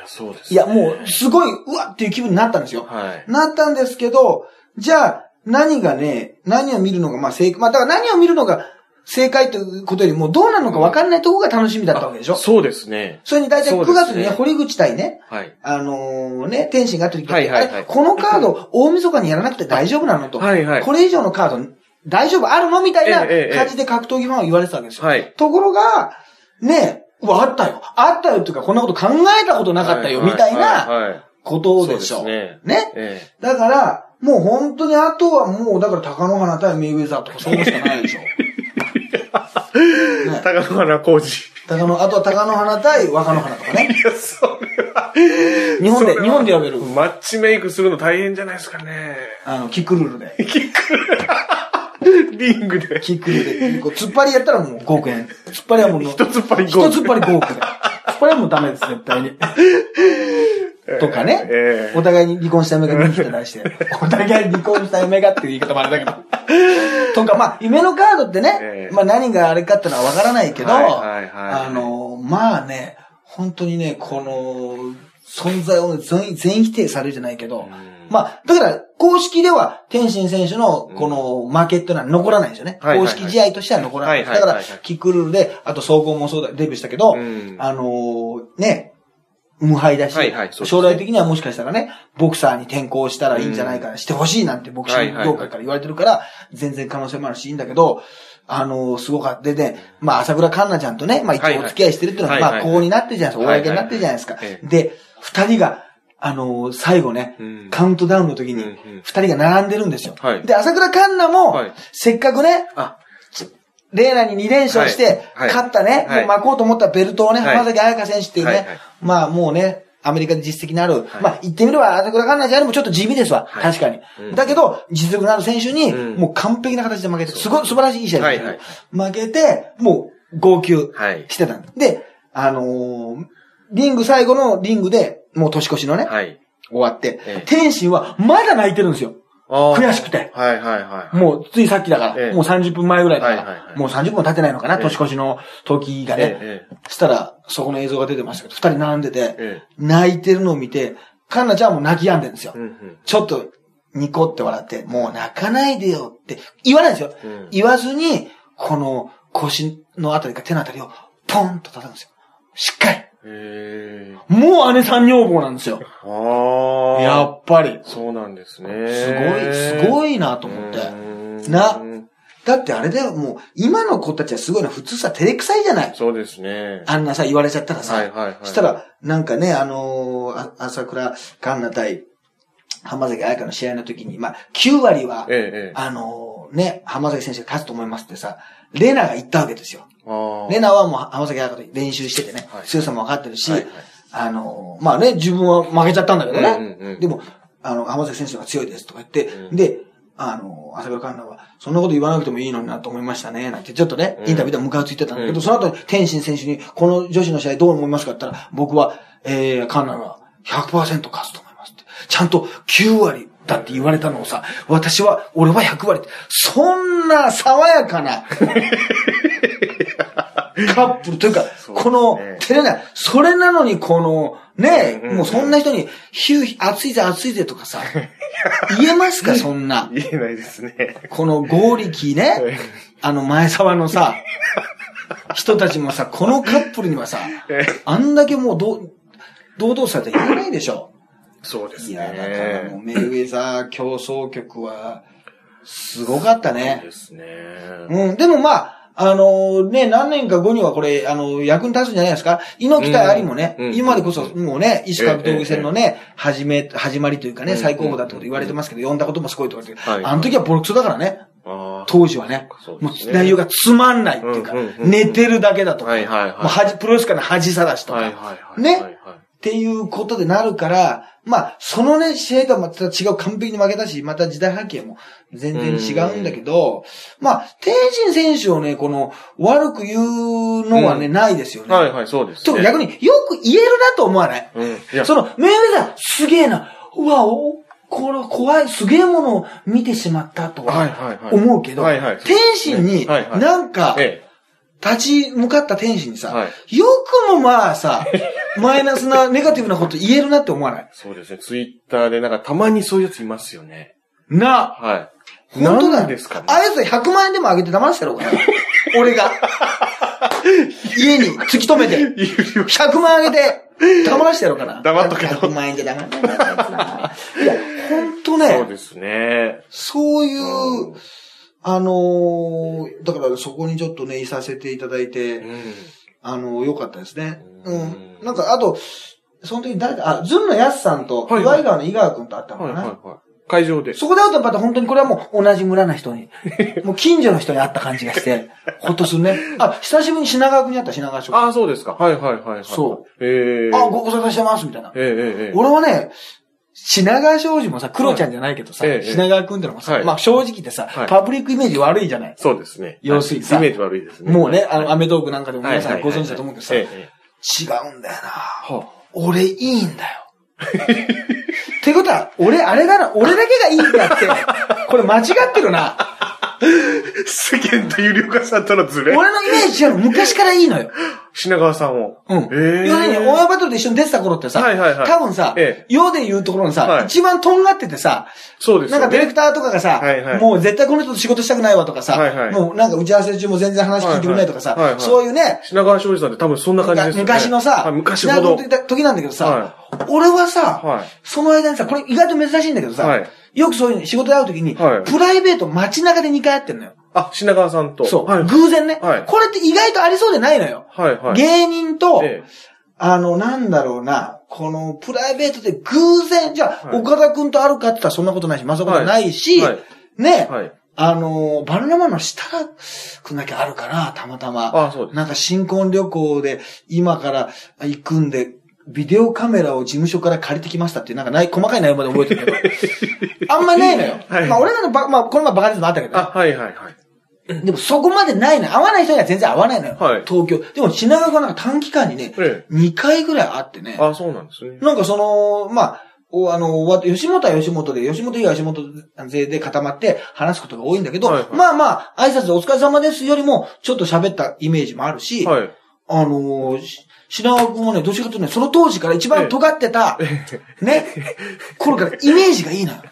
いや、そうです、いや、もう、すごい、うわっていう気分になったんですよ。はい。なったんですけど、じゃあ、何がね、何を見るのが、まあ正解、まあだから何を見るのが正解ということよりも、どうなるのか分かんないところが楽しみだったわけでしょ？そうですね。それに大体9そうですね月にね、堀口対ね、はい。あのね、天心があった時って、はいはいはいこのカード、大晦日にやらなくて大丈夫なのと。はいはいこれ以上のカード、大丈夫あるの？みたいなええええ感じで格闘技ファンは言われてたわけですよ。はい。ところが、ね、うわ、あったよ。あったよっていうか、こんなこと考えたことなかったよ、みたいな。ことでしょ。ね。えだから、もう本当にあとはもう、だから高野花対メイウェザーとかそうしかないでしょ。え。ね、高野花工事。高野、あとは高野花対若野花とかね。いや、それは。日本で日本で呼べるマッチメイクするの大変じゃないですかね。あの、キックルールで。リングで。キックで。こう突っ張りやったらもう5億円。突っ張りはもう、一つっぱり一突っ張り5億で。突っ張りはもうダメです、絶対に。とかね。ええお互いに離婚した嫁が見に来て出して。お互いに離婚した嫁がっていう言い方もあれだけど。とか、まあ、夢のカードってね、ええまあ何があれかってのはわからないけど、はいはいはいあの、まあね、本当にね、この、存在を全全否定されるじゃないけど、まあ、だから、公式では、天心選手の、この、負けっていうのは残らないんですよね。公式試合としては残らない。だから、キックルールで、あと、総合もそうだ、デビューしたけど、うんあのーね、無敗だし、はいはいそうですね将来的にはもしかしたらね、ボクサーに転向したらいいんじゃないかな、してほしいなんてボクシング業界から言われてるから、全然可能性もあるし、いいんだけど、あのーすごかった。でね、まあ、朝倉環奈ちゃんとね、まあ一応お付き合いしてるっていうのは、はいはいまあ、こうになってるじゃないですか。公になってるじゃないですかえ。えで、二人が、あのー最後ね、うん。カウントダウンの時に二人が並んでるんですよ。はい。で、朝倉環奈も、はい。せっかくね、あ、レーナに2連勝して、勝ったね、はい。もう巻こうと思ったベルトをね、はい。浜崎彩香選手っていうね、まあもうね、アメリカで実績のある、はい。まあ言ってみれば、朝倉環奈ちゃんよりもちょっと地味ですわ、はい。確かに、うん。だけど、実力のある選手に、うん。もう完璧な形で負けて、すごい素晴らしい試合だったはい負けて、もう号泣はい。してたんで、あのーリング最後のリングで、もう年越しのね、はい。終わって、ええ天心はまだ泣いてるんですよ。悔しくて。はいはいはい。もう、ついさっきだから、ええもう30分前ぐらいだから、はいはいはいもう30分経ってないのかな、ええ年越しの時がね。ええしたら、そこの映像が出てましたけど、二人並んでて、え泣いてるのを見て、カンナちゃんも泣き止んでるんですよ。え。うんうん。ちょっと、ニコって笑って、もう泣かないでよって言わないんですよ。うん言わずに、この腰のあたりか手のあたりをポンと叩くんですよ。しっかり。もう姉さん女房なんですよ。ああ。やっぱり。そうなんですね。すごい、すごいなと思って。なだってあれだよ、もう、今の子たちはすごいな、普通さ、照れくさいじゃないそうですね。あんなさ、言われちゃったらさ。はいはいはい。したら、なんかね、あのーあ朝倉環奈対浜崎彩香の試合の時に、まあ、9割は、ええ、ええ。あのーね、浜崎選手が勝つと思いますってさ、レナが言ったわけですよ。レナはもう浜崎彩香と練習しててね、はい。強さも分かってるし、はいはい。あのーまあね、自分は負けちゃったんだけどね。うんうんうん。でも、あの、浜崎選手が強いですとか言って、うん。で、あの、朝倉環奈は、そんなこと言わなくてもいいのになと思いましたね、なんて、ちょっとね、うん。インタビューでムカついてたんだけど、うん。その後に天心選手に、この女子の試合どう思いますかって言ったら、僕は、えー、環奈が100%勝つと思いますって。ちゃんと9割だって言われたのをさ、私は、俺は100割って、そんな爽やかな、カップルというか、この、照れない。それなのに、この、ね、もうそんな人に、ヒュー、熱いぜ、熱いぜとかさ、言えますか、そんな。言えないですね。このゴーリキーね、あの前沢のさ、人たちもさ、このカップルにはさ、えあんだけもうどう、堂々とされて言えないでしょ。そうですいや、だからもうね。メイウェザー競争曲は、すごかったそうね。ですね。うん、でもまあ、あのね、何年か後にはこれ、あの、役に立つんじゃないですか？猪木対有もね、うんうん今でこそもうね、石川闘技戦のね、始め、始まりというかね、うん最高峰だってこと言われてますけど、呼んだこともすごいとかって、はい。あの時はボロクソだからね、ああ。当時はね。もそう内容がつまんないっていうか、うんうんうん。寝てるだけだとか、はいはいはい。もう恥プロレスからの恥さらしとか、はいはいはい。ね？っていうことでなるから、まあ、そのね、試合とはまた違う完璧に負けたし、また時代背景も全然違うんだけど、まあ、天心選手をね、この、悪く言うのはね、うんないですよね。はいはい、そうですね。と逆によく言えるなと思わない？うん。いや、その、メイウェザー、すげえな。うわ、お、これ怖い、すげえものを見てしまったとはいははいはい。思うけど、はいはい天心に、はいはいなんか、え立ち向かった天使にさ、はよくもまあさ、マイナスな、ネガティブなこと言えるなって思わない？え。そうですね。ツイッターでなんかたまにそういうやついますよね。な、はい。本当なんですか？ね？あいつ100万円でもあげて騙してやろうかな？俺が。家に突き止めて、有料100万あげて、騙らしてやろうかな。黙っとけと100万円で騙らないな。いや、ほんとそうね、ですね。そういう、うんあのーだからそこにちょっとね、いさせていただいて、うん。あの、良かったですね。ううんん。なんか、あと、その時誰だ、あ、ずんのやすさんと、はいはい岩井川の井川くんと会ったのはいかな。はいはい。会場で。そこで会うとまた本当にこれはもう同じ村の人に、もう近所の人に会った感じがして、ほっとするね。あ、久しぶりに品川区に会った品川署。あ、ああ、そうですか。はいはいはいはい。。そうええご無沙汰してます、みたいな。ええええええ俺はね、品川庄司もさ、黒ちゃんじゃないけどさ、はいええ品川くんってのもさ、はいまあ正直言ってさ、はいパブリックイメージ悪いじゃない？そうですね。要するにさイメージ悪いですね。もうね、あの、アメトークなんかでも皆さんご存知だと思うけどさ、違うんだよな。俺いいんだよ。ってことは、俺、あれだな、俺だけがいいんだって、これ間違ってるな。世間と有料化さんとのズレ？俺のイメージ違うの、昔からいいのよ。品川さんを。うん。ええ要するに、オンエアバトルで一緒に出てた頃ってさ、はいはいはい多分さ、ええ世で言うところのさ、はい一番とんがっててさ、そうですよね。なんかディレクターとかがさ、はいはいもう絶対この人と仕事したくないわとかさ、はいはいもうなんか打ち合わせ中も全然話聞いてくれないとかさ、はいはいそういうね、品川庄司さんって多分そんな感じですよね。昔のさ、はい昔ほど。時時なんだけどさ、は俺はさ、はいその間にさ、これ意外と珍しいんだけどさ、はいよくそういう仕事で会うときに、はいプライベート街中で2回会ってんのよ。あ、品川さんと。そう、はい。偶然ね、はいこれって意外とありそうでないのよ。はいはい。芸人と、えあの、なんだろうな、この、プライベートで偶然、じゃあ、はい岡田くんとあるかって言ったらそんなことないし、まさかないし、はいね、はいあの、バルナマンの設楽くんだけあるかな、たまたま。あそうです。なんか新婚旅行で今から行くんで、ビデオカメラを事務所から借りてきましたっていう、なんかない、細かい内容まで覚えてるけど。あんまないのよ。はいまあ俺らのば、まあこの前バカですもあったけどね、あ、はいはいはい。でもそこまでないのよ。合わない人には全然合わないのよ。はい東京。でも品川がなんか短期間にね、え2回ぐらいあってねえ。。あ、そうなんですね。なんかその、まあ、おあの、わ吉本は吉本で、吉本以外は吉本勢で固まって話すことが多いんだけど、はいはいまあまあ、挨拶でお疲れ様ですよりも、ちょっと喋ったイメージもあるし、はい。あのー、し品川君もね、どっちかというとね、その当時から一番尖ってた、ね、頃からイメージがいいのよ。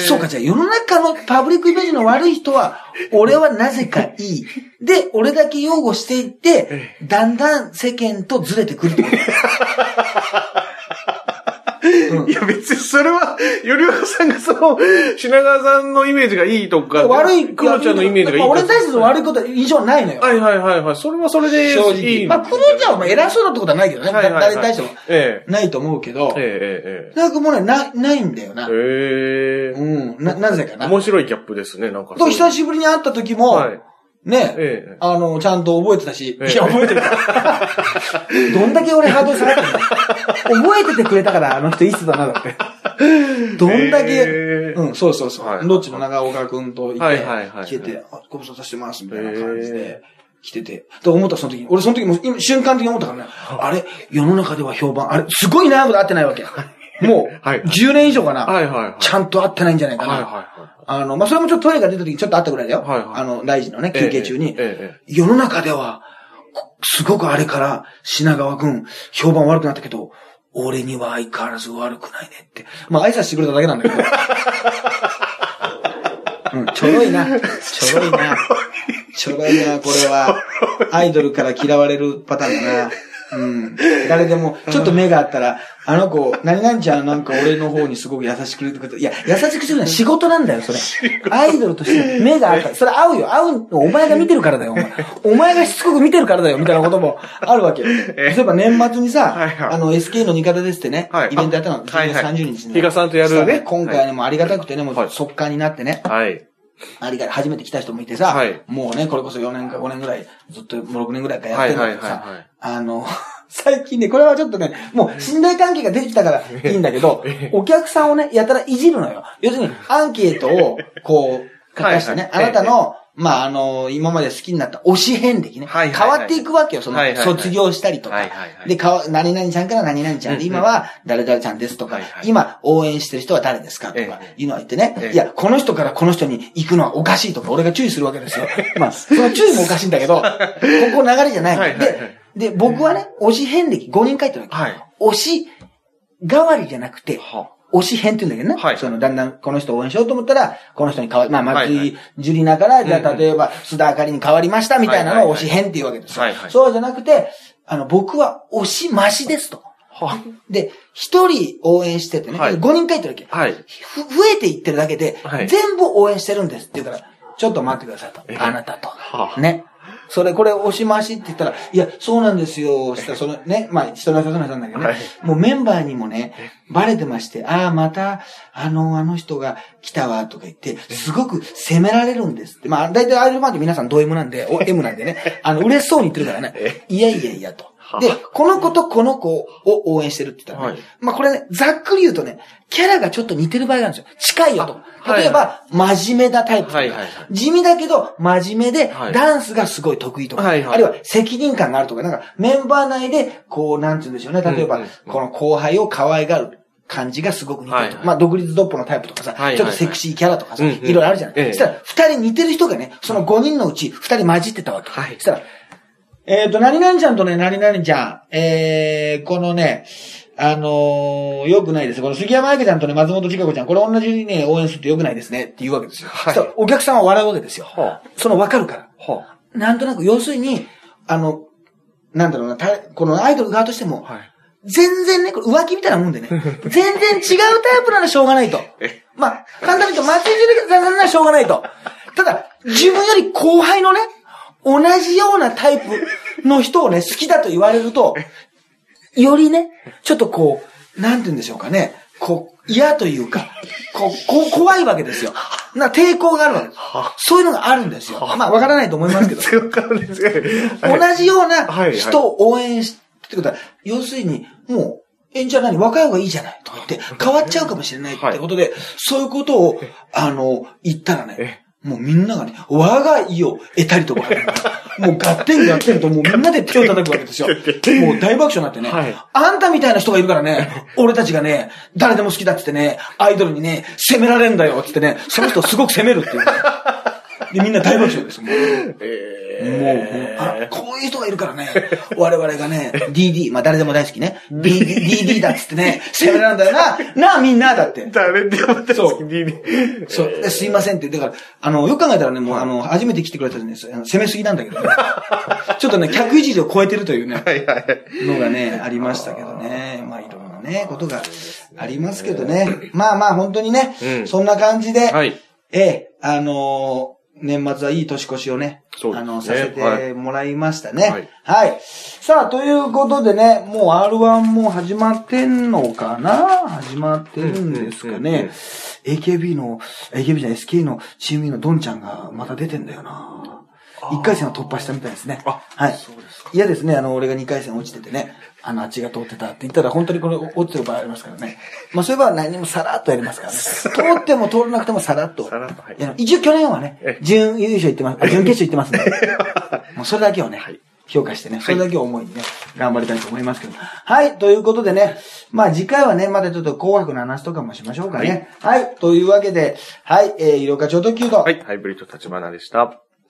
そうか、じゃあ世の中のパブリックイメージの悪い人は、俺はなぜかいい。で、俺だけ擁護していって、だんだん世間とずれてくる いや別にそれは、よりおさんがその、品川さんのイメージがいいとか、悪い、クロちゃんのイメージがいいとか。まあ俺に対し悪いことは印象ないのよ。はいはいはいはい。それはそれで、正直。いいまあ、クロちゃんはまあ偉そうだってことはないけどね。はいはいはい誰に対しても。えないと思うけどえ。、ええ、なんかもうね、な、ないんだよな。ええ。へえ。うん。な、なぜかな。面白いギャップですね、なんか。と、久しぶりに会った時も、はい。ね、ええ。あの、ちゃんと覚えてたし、ええいや、覚えてるから。どんだけ俺ハードル下がってんの？覚えててくれたから、あの人いい人だな、だって。どんだけ、ええうん、そうそうそう。はいどっちの長岡くんといて、はいはいはい来てて、あ、ご無沙汰してます、みたいな感じえで、来てて。と思った、その時に。俺その時も、今瞬間的に思ったからね、あれ、世の中では評判、あれ、すごい長く会ってないわけ。もう、はい10年以上かな。はいはいはい。ちゃんと会ってないんじゃないかな。はいはいはい。あの、まあ、それもちょっとトイレが出た時にちょっと会ったぐらいだよ。はいはいあの、大臣のね、休憩中に。ええええ世の中では、こすごくあれから、品川くん、評判悪くなったけど、俺には相変わらず悪くないねって。まあ、挨拶してくれただけなんだけど。うん、ちょろいな。ちょろいな。ちょろいな、これは。アイドルから嫌われるパターンだな。うん。誰でも、ちょっと目があったら、あの子、何々ちゃんなんか俺の方にすごく優しく言ってくれて、いや、優しくするのは仕事なんだよ、それ。アイドルとして目があった。ら、それ合うよ、合うの。お前が見てるからだよ、お前。お前がしつこく見てるからだよ、みたいなこともあるわけ。例えば年末にさ、あの、SK の味方ですってね、はい。イベントやったの、あはいはい。10月30日に、比嘉さんとやるね。今回ね、もうありがたくてね、もうはい。速乾になってね、はい。ありが初めて来た人もいてさ、はい。もうね、これこそ4年か5年ぐらい、ずっともう6年ぐらいかやってるんだけどさ、あの、最近ね、これはちょっとね、もう信頼関係が出てきたからいいんだけど、お客さんをね、やたらいじるのよ。要するに、アンケートを、こう、書かしてね、はいはい。あなたの、まあ、あの、今まで好きになった推し遍歴ね、はいはいはい。変わっていくわけよ、その、卒業したりとか。はいはいはい。で、かわ、何々ちゃんから何々ちゃんで、今は誰々ちゃんですとか、はいはい。今応援してる人は誰ですかとかええ、いうのは言ってね、ええ。いや、この人からこの人に行くのはおかしいとか、俺が注意するわけですよ。まあ、その注意もおかしいんだけど、ここ流れじゃない。のはいはいはい。で、で、僕はね、推し遍歴5人書いてるわけ。はい。推し代わりじゃなくて、は推し編って言うんだけどね。はいその、だんだんこの人を応援しようと思ったら、この人に変わり、まあ、松井樹里奈から、じゃあ、例えば、須田あかりに変わりましたみたいなのを推し編っていうわけですよ。はいはいそうじゃなくて、あの、僕は推し増しですと。はで、一人応援しててね、はい5人書いてるわけ？はい。ふ増えていってるだけで、はい全部応援してるんですって言うから、ちょっと待ってくださいとえ？あなたと。はあね。それ、これ、押し回しって言ったら、いや、そうなんですよ。したら、そのね、まあ、人の人の人なんだけどね、はい。もうメンバーにもね、バレてまして、ああ、また、あの、あの人が来たわ、とか言って、すごく責められるんですって。まあ、大体アイドルファンって皆さんド M なんで、お M なんでね、あの、嬉しそうに言ってるからね、いやいやいやと。で、この子とこの子を応援してるって言ったらね、はい。まあこれね、ざっくり言うとね、キャラがちょっと似てる場合があるんですよ。近いよと。はい例えば、真面目なタイプとか、はいはいはい。地味だけど真面目で、はい。ダンスがすごい得意とか、はいはい。あるいは責任感があるとか、なんかメンバー内で、こう、なんて言うんでしょうね。例えば、この後輩を可愛がる。感じがすごく似てるとか。はいはい。まあ、独立ドッポのタイプとかさ、はいはいはい。ちょっとセクシーキャラとかさ、いろいろあるじゃない。ええ。そしたら、二人似てる人がね、その5人のうち二人混じってたわけ。はい。そしたら、えっ、と、何々ちゃんとね、何々ちゃん、えー、このね、あのー、よくないです。この杉山愛子ちゃんとね、松本千佳子ちゃん、これ同じにね、応援するとよくないですねって言うわけですよ。はいお客さんは笑うわけですよ。はそのわかるから。はなんとなく、要するに、あの、なんだろうな、たこのアイドル側としても、はい。全然ね、これ浮気みたいなもんでね、全然違うタイプならしょうがないと。まあ、簡単に言うと、松井樹里さんならしょうがないと。ただ、自分より後輩のね、同じようなタイプの人をね、好きだと言われると、よりね、ちょっとこう、なんて言うんでしょうかね、こう、嫌というか、こう、こう怖いわけですよ。な抵抗があるわけです。そういうのがあるんですよ。まあ、わからないと思いますけど。同じような人を応援し、ってことは、要するに、もう、え、じゃあ何？若い方がいいじゃないとか言って、変わっちゃうかもしれないってことで、そういうことを、あの、言ったらね、もうみんながね、我が意を得たりとか、もうガッテンガッテンともうみんなで手を叩くわけですよ。もう大爆笑になってね、はいあんたみたいな人がいるからね、俺たちがね、誰でも好きだってってね、アイドルにね、責められんだよってってね、その人をすごく責めるっていうね。で、みんな大爆笑です。もうもう、もうあ、こういう人がいるからね、我々がね、DD、まあ誰でも大好きね、DD、DD だっつってね、責められるんだよな、なあみんなだって。誰でも大好そうき DD。そう。ですいませんって。だから、あの、よく考えたらね、もう、あの、初めて来てくれたんです攻めすぎなんだけどね。ちょっとね、客一時を超えてるというね、はいはい。のがね、ありましたけどね。まあ、いろんなね、ことがありますけどね。まあまあ、本当にね、うんそんな感じで、はい。ええ、あのー年末はいい年越しをね、ねあの、させはてもらいましたね。はいはい。さあ、ということでね、もう R1 も始まってんのかな？始まってるんですかうんうんうんね。AKB の、AKB じゃない SK のチームのドンちゃんがまた出てんだよな。1回戦を突破したみたいですね。あはい。そうですか嫌ですね、あの、俺が2回戦落ちててね、あの、あっちが通ってたって言ったら、本当にこれ落ちてる場合ありますからね。まあ、そういえば何もさらっとやりますからね。通っても通らなくてもさらっと。さらっとはい一応去年はねえ、準優勝行ってます、あ準決勝行ってますんで。もうそれだけをね、評価してね、それだけを思いにね、頑張りたいと思いますけど。はい、ということでね、まあ次回はね、まだちょっと紅白の話とかもしましょうかね。はい、というわけで、はい、えー、色かちょうど9度。はい。ハイブリッド立花でした。